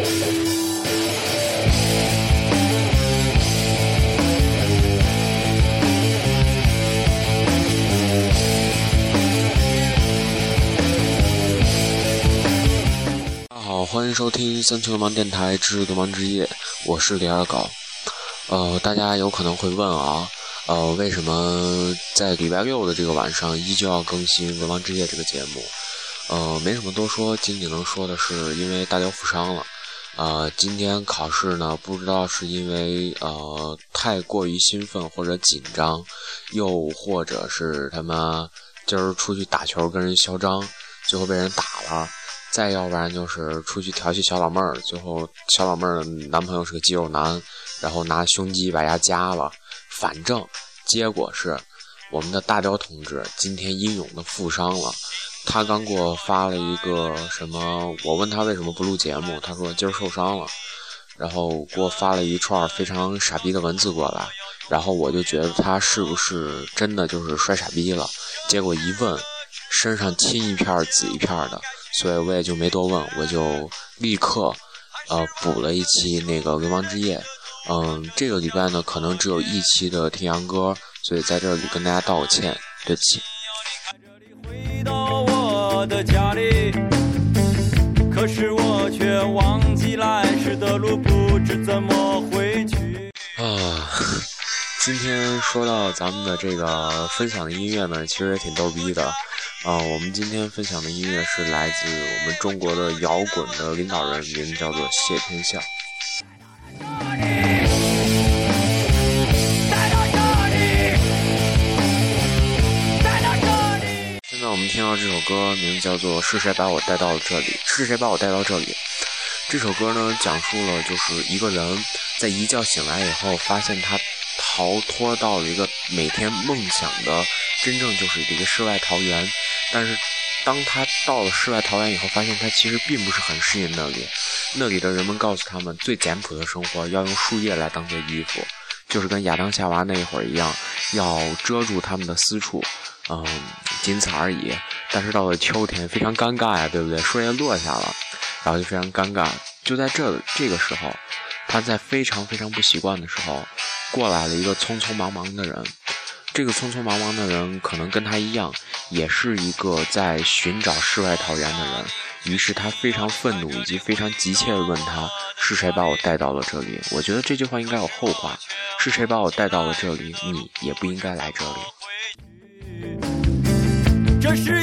大家好欢迎收听三球流氓电台之流氓之夜，我是李二狗。呃，大家有可能会问啊，呃，为什么在礼拜六的这个晚上依旧要更新《流氓之夜》这个节目？呃，没什么多说，仅仅能说的是，因为大雕负伤了。呃，今天考试呢，不知道是因为呃太过于兴奋或者紧张，又或者是他妈今儿出去打球跟人嚣张，最后被人打了。再要不然就是出去调戏小老妹儿，最后小老妹儿的男朋友是个肌肉男，然后拿胸肌把人家夹了。反正结果是，我们的大雕同志今天英勇的负伤了。他刚给我发了一个什么？我问他为什么不录节目，他说今儿受伤了，然后给我发了一串非常傻逼的文字过来。然后我就觉得他是不是真的就是摔傻逼了？结果一问，身上青一片紫一片的。所以我也就没多问，我就立刻，呃，补了一期那个《流氓之夜》。嗯，这个礼拜呢，可能只有一期的听阳歌，所以在这里跟大家道个歉，对不起。可是我却忘记来时的路，不知怎么回去。啊，今天说到咱们的这个分享的音乐呢，其实也挺逗逼的。啊，我们今天分享的音乐是来自我们中国的摇滚的领导人，名字叫做谢天笑。这首歌，名字叫做《是谁把我带到了这里》。是谁把我带到这里？这首歌呢，讲述了就是一个人在一觉醒来以后，发现他逃脱到了一个每天梦想的真正就是一个世外桃源。但是，当他到了世外桃源以后，发现他其实并不是很适应那里。那里的人们告诉他们，最简朴的生活要用树叶来当做衣服，就是跟亚当夏娃那一会儿一样，要遮住他们的私处，嗯，仅此而已。但是到了秋天，非常尴尬呀，对不对？树叶落下了，然后就非常尴尬。就在这这个时候，他在非常非常不习惯的时候，过来了一个匆匆忙忙的人。这个匆匆忙忙的人可能跟他一样，也是一个在寻找世外桃源的人。于是他非常愤怒，以及非常急切地问他：“是谁把我带到了这里？”我觉得这句话应该有后话：“是谁把我带到了这里？你也不应该来这里。”这是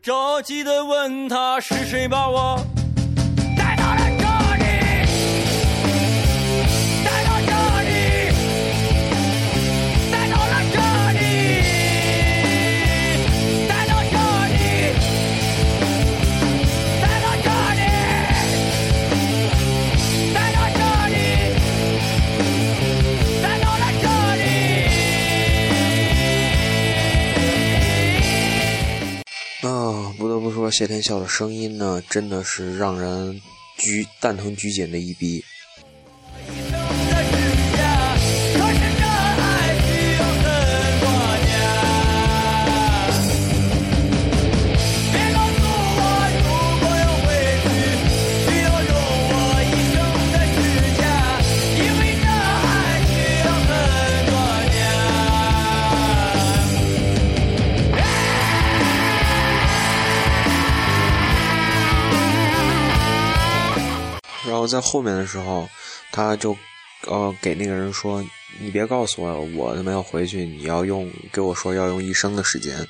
着急地问他：“是谁把我？”谢天笑的声音呢，真的是让人拘蛋疼拘谨的一逼。在后面的时候，他就，呃，给那个人说：“你别告诉我，我他妈要回去，你要用给我说要用一生的时间。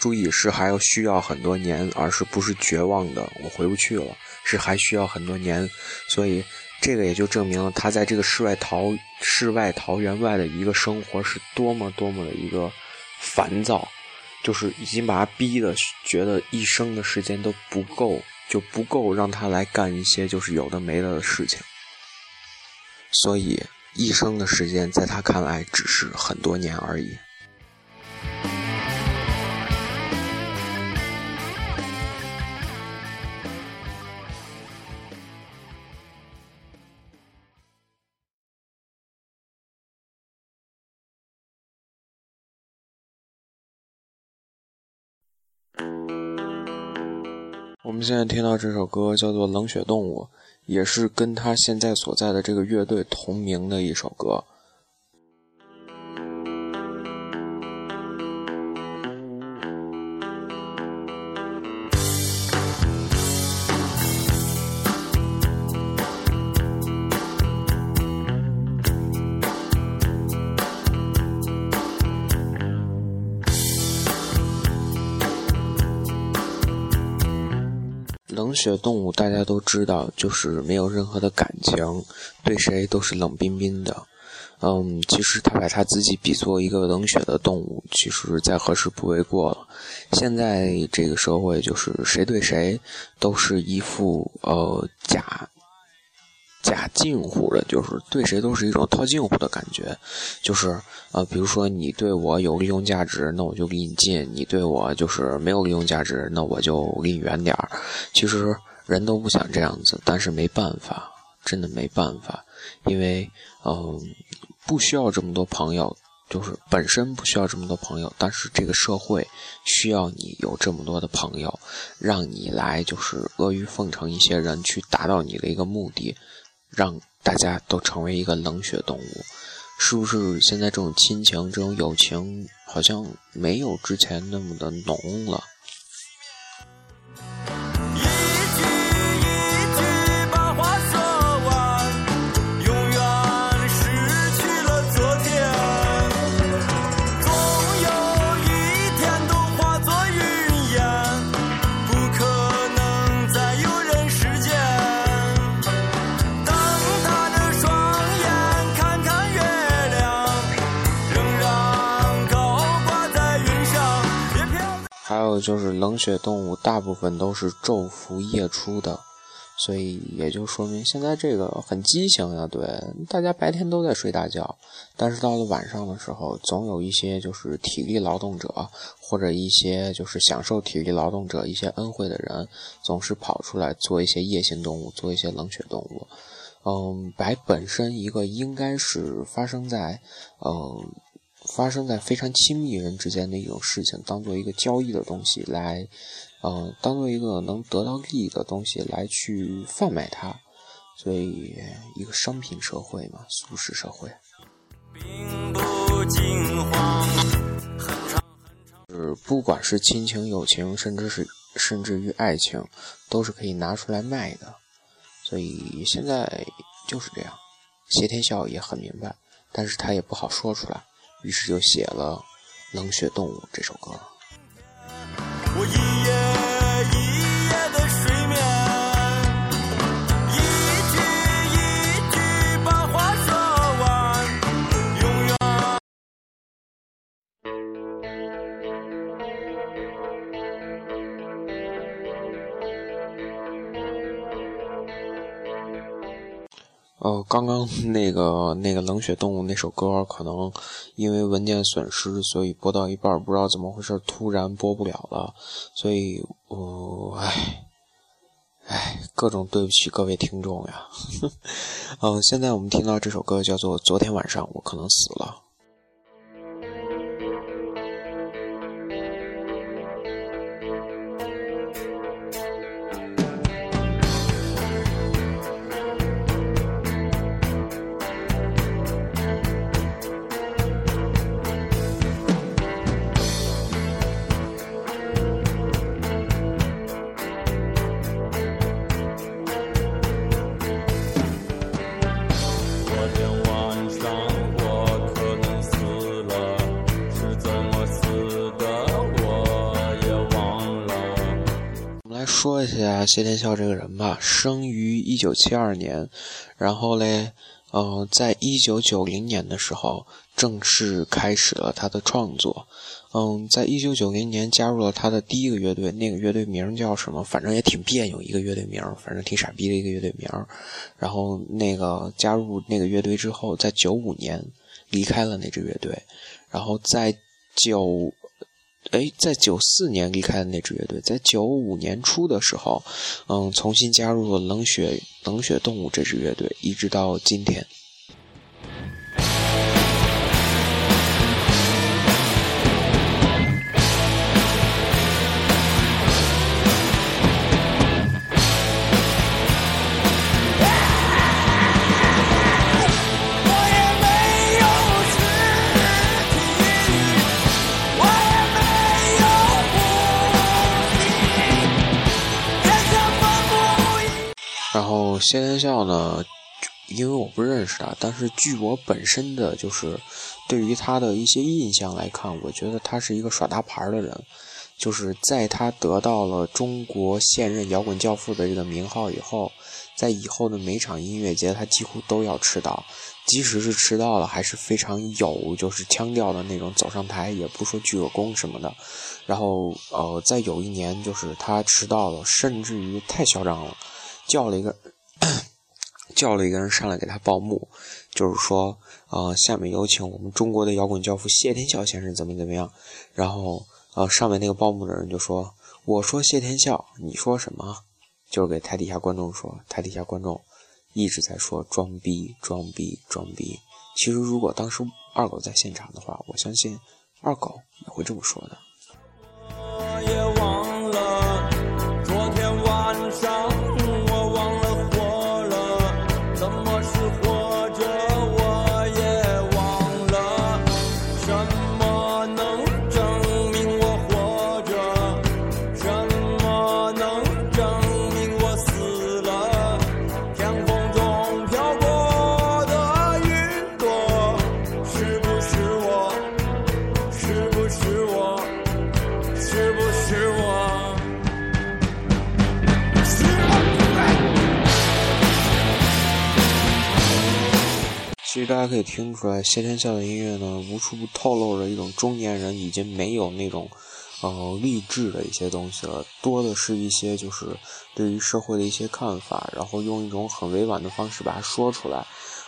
注意是还要需要很多年，而是不是绝望的我回不去了，是还需要很多年。所以这个也就证明了他在这个世外桃世外桃源外的一个生活是多么多么的一个烦躁，就是已经把他逼的觉得一生的时间都不够。”就不够让他来干一些就是有的没的的事情，所以一生的时间在他看来只是很多年而已。我们现在听到这首歌叫做《冷血动物》，也是跟他现在所在的这个乐队同名的一首歌。血动物大家都知道，就是没有任何的感情，对谁都是冷冰冰的。嗯，其实他把他自己比作一个冷血的动物，其实再合适不为过了。现在这个社会，就是谁对谁都是一副呃假。假近乎的，就是对谁都是一种套近乎的感觉，就是呃，比如说你对我有利用价值，那我就离你近；你对我就是没有利用价值，那我就离你远点儿。其实人都不想这样子，但是没办法，真的没办法，因为嗯，不需要这么多朋友，就是本身不需要这么多朋友，但是这个社会需要你有这么多的朋友，让你来就是阿谀奉承一些人，去达到你的一个目的。让大家都成为一个冷血动物，是不是？现在这种亲情、这种友情，好像没有之前那么的浓了。就是冷血动物大部分都是昼伏夜出的，所以也就说明现在这个很畸形呀。对，大家白天都在睡大觉，但是到了晚上的时候，总有一些就是体力劳动者或者一些就是享受体力劳动者一些恩惠的人，总是跑出来做一些夜行动物，做一些冷血动物。嗯，白本身一个应该是发生在嗯。发生在非常亲密人之间的一种事情，当做一个交易的东西来，呃，当做一个能得到利益的东西来去贩卖它，所以一个商品社会嘛，俗世社会。是不管是亲情、友情，甚至是甚至于爱情，都是可以拿出来卖的。所以现在就是这样，谢天笑也很明白，但是他也不好说出来。于是就写了《冷血动物》这首歌。呃，刚刚那个那个冷血动物那首歌，可能因为文件损失，所以播到一半不知道怎么回事，突然播不了了，所以，我唉，唉，各种对不起各位听众呀。嗯，现在我们听到这首歌叫做《昨天晚上我可能死了》。说一下谢天笑这个人吧，生于一九七二年，然后嘞，呃，在一九九零年的时候正式开始了他的创作。嗯，在一九九零年加入了他的第一个乐队，那个乐队名叫什么？反正也挺别扭，一个乐队名，反正挺傻逼的一个乐队名。然后那个加入那个乐队之后，在九五年离开了那支乐队，然后在九。哎，在九四年离开的那支乐队，在九五年初的时候，嗯，重新加入了冷血冷血动物这支乐队，一直到今天。谢天笑呢，因为我不认识他，但是据我本身的就是对于他的一些印象来看，我觉得他是一个耍大牌的人。就是在他得到了中国现任摇滚教父的这个名号以后，在以后的每场音乐节，他几乎都要迟到，即使是迟到了，还是非常有就是腔调的那种走上台，也不说鞠个躬什么的。然后呃，在有一年，就是他迟到了，甚至于太嚣张了，叫了一个叫了一个人上来给他报幕，就是说呃，下面有请我们中国的摇滚教父谢天笑先生怎么怎么样，然后。啊，上面那个报幕的人就说：“我说谢天笑，你说什么？”就是给台底下观众说，台底下观众一直在说装逼、装逼、装逼。其实如果当时二狗在现场的话，我相信二狗也会这么说的。大家可以听出来，谢天笑的音乐呢，无处不透露着一种中年人已经没有那种，呃，励志的一些东西了，多的是一些就是对于社会的一些看法，然后用一种很委婉的方式把它说出来。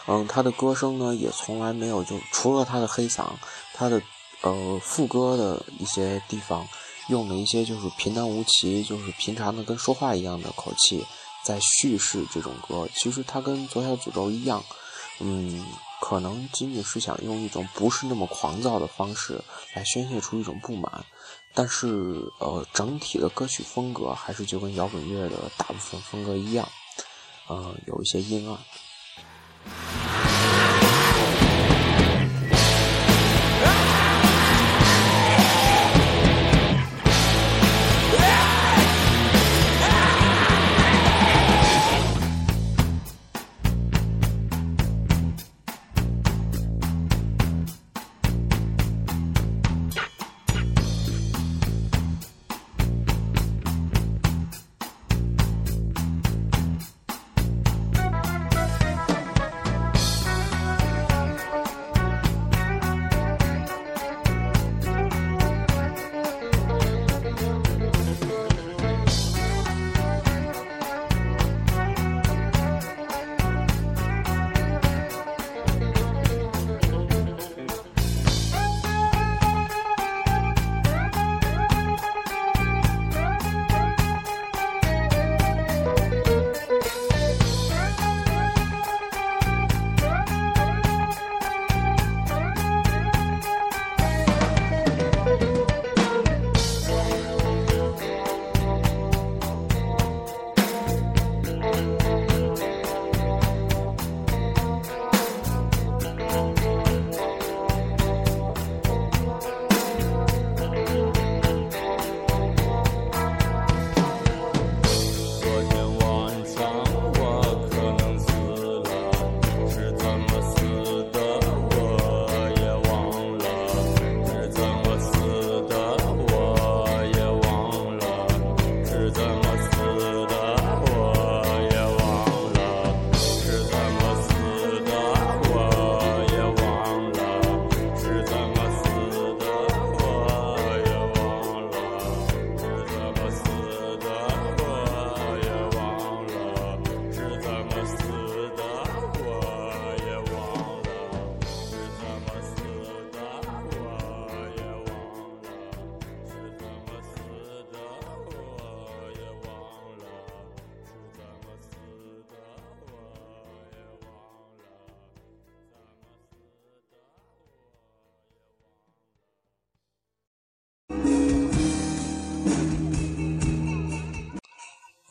嗯，他的歌声呢，也从来没有就除了他的黑嗓，他的呃副歌的一些地方用了一些就是平淡无奇，就是平常的跟说话一样的口气在叙事这种歌。其实他跟左小诅咒一样。嗯，可能仅仅是想用一种不是那么狂躁的方式来宣泄出一种不满，但是呃，整体的歌曲风格还是就跟摇滚乐的大部分风格一样，呃，有一些阴暗。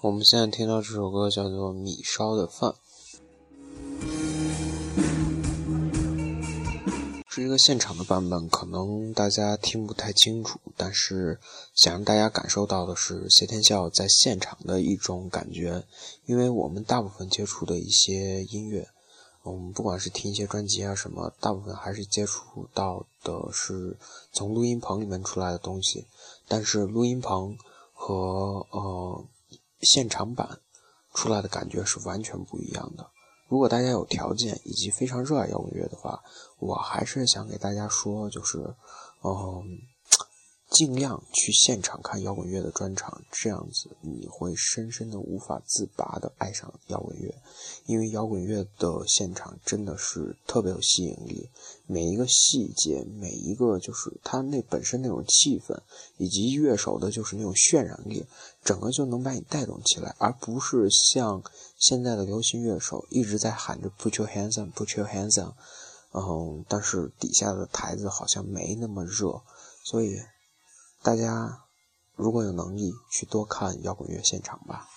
我们现在听到这首歌叫做《米烧的饭》。是一个现场的版本，可能大家听不太清楚，但是想让大家感受到的是谢天笑在现场的一种感觉。因为我们大部分接触的一些音乐，嗯，不管是听一些专辑啊什么，大部分还是接触到的是从录音棚里面出来的东西。但是录音棚和呃现场版出来的感觉是完全不一样的。如果大家有条件以及非常热爱摇滚乐的话，我还是想给大家说，就是，嗯。尽量去现场看摇滚乐的专场，这样子你会深深的无法自拔的爱上摇滚乐，因为摇滚乐的现场真的是特别有吸引力，每一个细节，每一个就是它那本身那种气氛，以及乐手的就是那种渲染力，整个就能把你带动起来，而不是像现在的流行乐手一直在喊着 “put your hands on”，“put your hands on”，嗯，但是底下的台子好像没那么热，所以。大家如果有能力，去多看摇滚乐现场吧。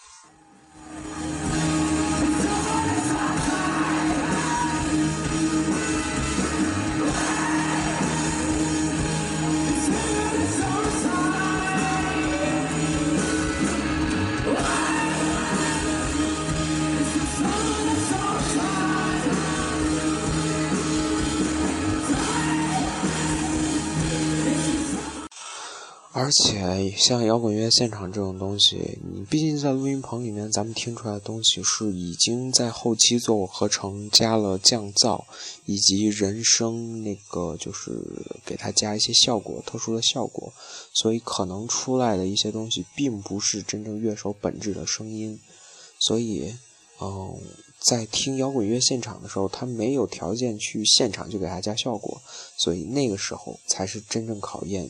而且像摇滚乐现场这种东西，你毕竟在录音棚里面，咱们听出来的东西是已经在后期做过合成，加了降噪以及人声，那个就是给它加一些效果，特殊的效果，所以可能出来的一些东西并不是真正乐手本质的声音。所以，嗯，在听摇滚乐现场的时候，他没有条件去现场就给他加效果，所以那个时候才是真正考验。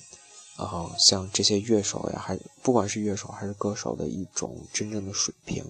然后像这些乐手呀，还不管是乐手还是歌手的一种真正的水平。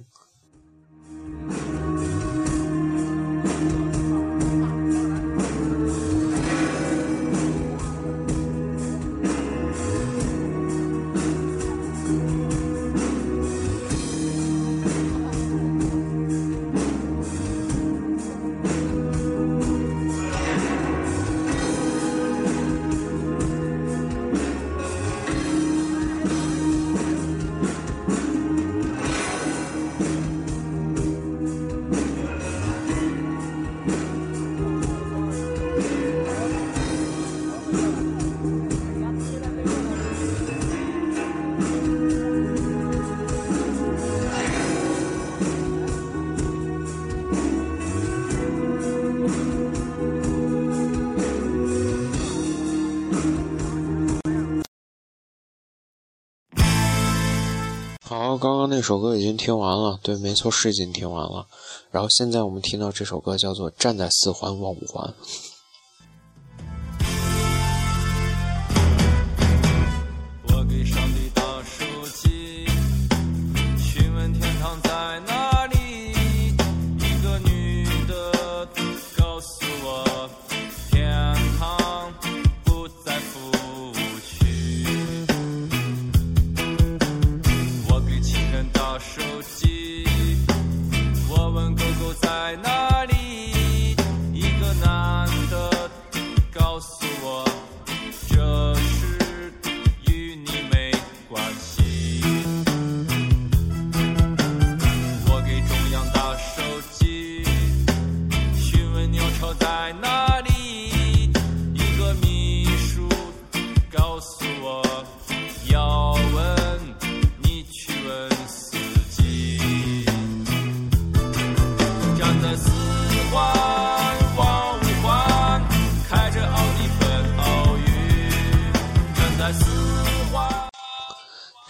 刚刚那首歌已经听完了，对，没错，是已经听完了。然后现在我们听到这首歌叫做《站在四环望五环》。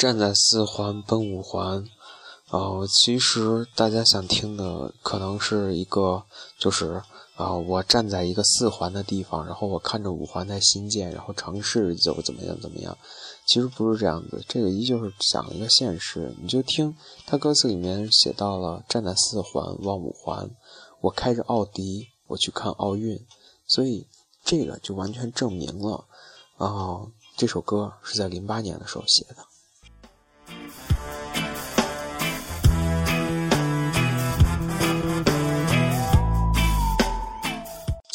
站在四环奔五环，呃，其实大家想听的可能是一个，就是啊，我站在一个四环的地方，然后我看着五环在新建，然后城市就怎么样怎么样。其实不是这样子，这个依旧是讲一个现实。你就听他歌词里面写到了站在四环望五环，我开着奥迪我去看奥运，所以这个就完全证明了，啊，这首歌是在零八年的时候写的。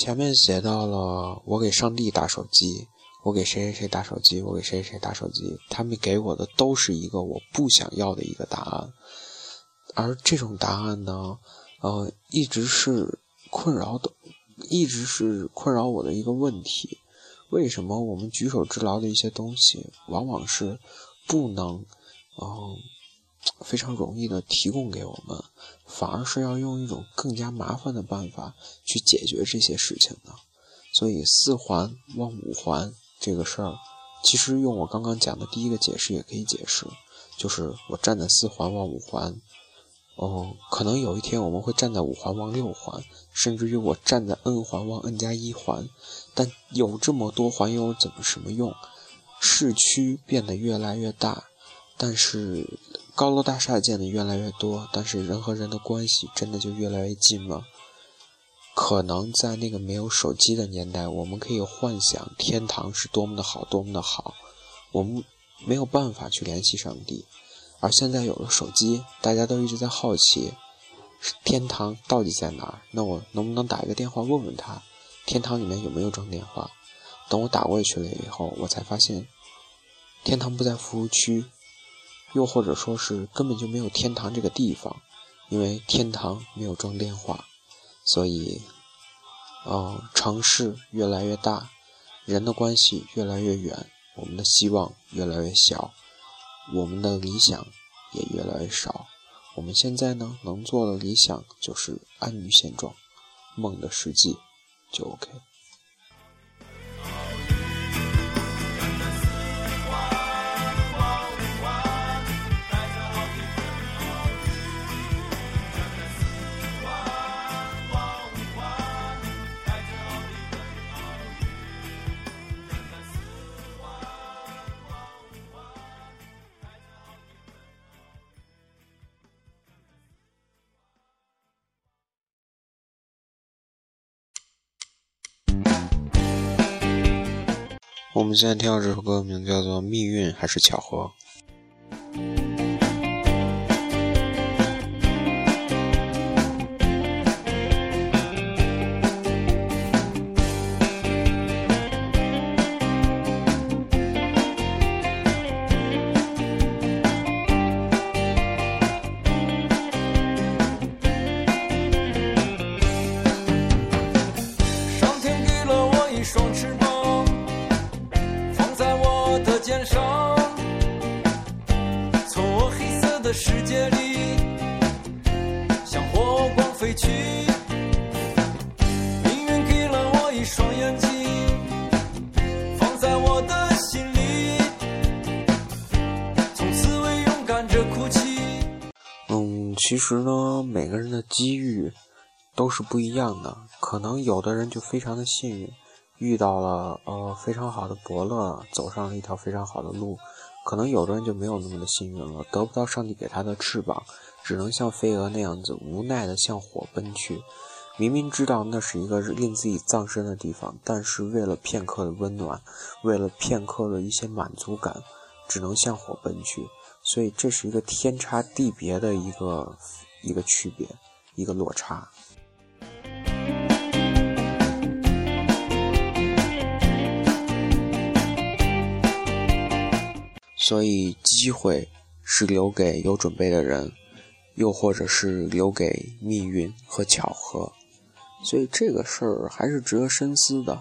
前面写到了我给上帝打手机，我给谁谁谁打手机，我给谁谁谁打手机，他们给我的都是一个我不想要的一个答案，而这种答案呢，呃，一直是困扰的，一直是困扰我的一个问题。为什么我们举手之劳的一些东西，往往是不能，嗯，非常容易的提供给我们，反而是要用一种更加麻烦的办法去解决这些事情呢？所以四环望五环这个事儿，其实用我刚刚讲的第一个解释也可以解释，就是我站在四环望五环，哦，可能有一天我们会站在五环望六环，甚至于我站在 n 环望 n 加一环，但有这么多环又有怎么什么用？市区变得越来越大。但是高楼大厦建的越来越多，但是人和人的关系真的就越来越近吗？可能在那个没有手机的年代，我们可以幻想天堂是多么的好，多么的好，我们没有办法去联系上帝。而现在有了手机，大家都一直在好奇，天堂到底在哪儿？那我能不能打一个电话问问他，天堂里面有没有装电话？等我打过去了以后，我才发现，天堂不在服务区。又或者说是根本就没有天堂这个地方，因为天堂没有装电话，所以，嗯，城市越来越大，人的关系越来越远，我们的希望越来越小，我们的理想也越来越少。我们现在呢，能做的理想就是安于现状，梦的实际就 OK。我们现在听到这首歌名叫做《命运还是巧合》。其实呢，每个人的机遇都是不一样的。可能有的人就非常的幸运，遇到了呃非常好的伯乐，走上了一条非常好的路。可能有的人就没有那么的幸运了，得不到上帝给他的翅膀，只能像飞蛾那样子无奈的向火奔去。明明知道那是一个令自己葬身的地方，但是为了片刻的温暖，为了片刻的一些满足感，只能向火奔去。所以这是一个天差地别的一个一个区别，一个落差。所以机会是留给有准备的人，又或者是留给命运和巧合。所以这个事儿还是值得深思的。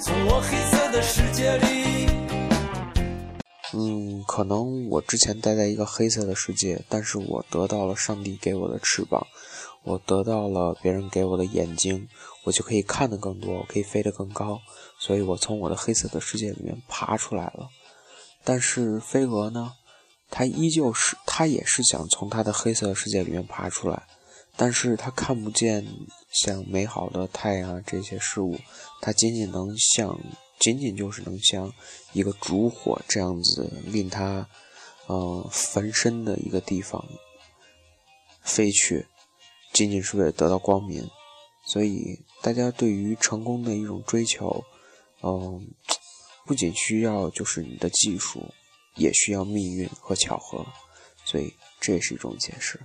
从我黑色的世界里。嗯，可能我之前待在一个黑色的世界，但是我得到了上帝给我的翅膀，我得到了别人给我的眼睛，我就可以看得更多，我可以飞得更高，所以我从我的黑色的世界里面爬出来了。但是飞蛾呢，它依旧是，它也是想从它的黑色世界里面爬出来，但是它看不见像美好的太阳这些事物，它仅仅能像。仅仅就是能像一个烛火这样子令他，呃，焚身的一个地方飞去，仅仅是为了得到光明。所以，大家对于成功的一种追求，嗯，不仅需要就是你的技术，也需要命运和巧合。所以，这也是一种解释。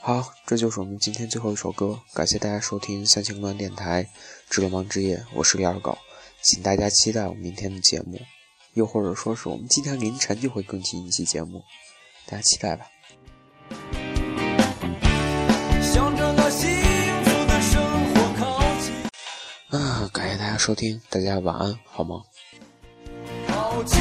好，这就是我们今天最后一首歌。感谢大家收听三千观电台《知了忙之夜》，我是李二狗，请大家期待我们明天的节目，又或者说是我们今天凌晨就会更新一期节目，大家期待吧。啊，感谢大家收听，大家晚安，好吗？靠近